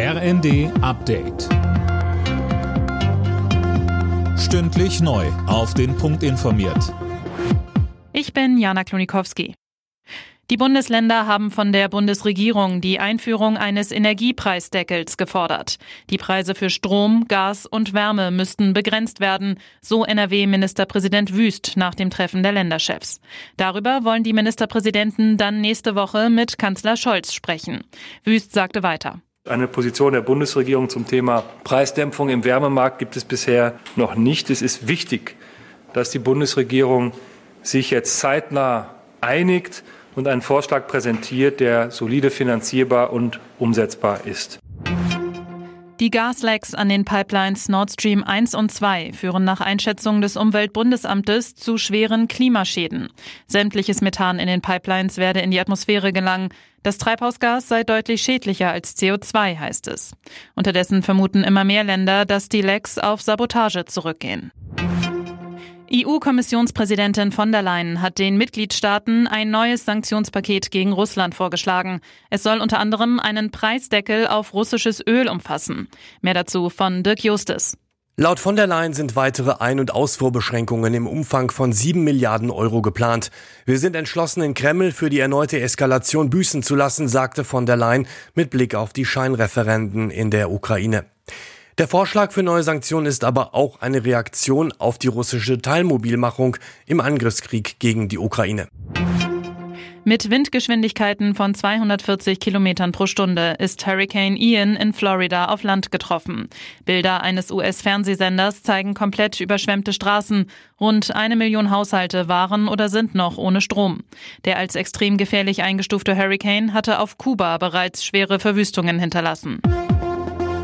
RND Update. Stündlich neu. Auf den Punkt informiert. Ich bin Jana Klonikowski. Die Bundesländer haben von der Bundesregierung die Einführung eines Energiepreisdeckels gefordert. Die Preise für Strom, Gas und Wärme müssten begrenzt werden, so NRW-Ministerpräsident Wüst nach dem Treffen der Länderchefs. Darüber wollen die Ministerpräsidenten dann nächste Woche mit Kanzler Scholz sprechen. Wüst sagte weiter. Eine Position der Bundesregierung zum Thema Preisdämpfung im Wärmemarkt gibt es bisher noch nicht. Es ist wichtig, dass die Bundesregierung sich jetzt zeitnah einigt und einen Vorschlag präsentiert, der solide finanzierbar und umsetzbar ist. Die Gaslecks an den Pipelines Nord Stream 1 und 2 führen nach Einschätzung des Umweltbundesamtes zu schweren Klimaschäden. Sämtliches Methan in den Pipelines werde in die Atmosphäre gelangen. Das Treibhausgas sei deutlich schädlicher als CO2, heißt es. Unterdessen vermuten immer mehr Länder, dass die Lecks auf Sabotage zurückgehen. EU-Kommissionspräsidentin von der Leyen hat den Mitgliedstaaten ein neues Sanktionspaket gegen Russland vorgeschlagen. Es soll unter anderem einen Preisdeckel auf russisches Öl umfassen. Mehr dazu von Dirk Justis. Laut von der Leyen sind weitere Ein- und Ausfuhrbeschränkungen im Umfang von sieben Milliarden Euro geplant. Wir sind entschlossen, in Kreml für die erneute Eskalation büßen zu lassen, sagte von der Leyen mit Blick auf die Scheinreferenden in der Ukraine. Der Vorschlag für neue Sanktionen ist aber auch eine Reaktion auf die russische Teilmobilmachung im Angriffskrieg gegen die Ukraine. Mit Windgeschwindigkeiten von 240 Kilometern pro Stunde ist Hurricane Ian in Florida auf Land getroffen. Bilder eines US-Fernsehsenders zeigen komplett überschwemmte Straßen. Rund eine Million Haushalte waren oder sind noch ohne Strom. Der als extrem gefährlich eingestufte Hurricane hatte auf Kuba bereits schwere Verwüstungen hinterlassen.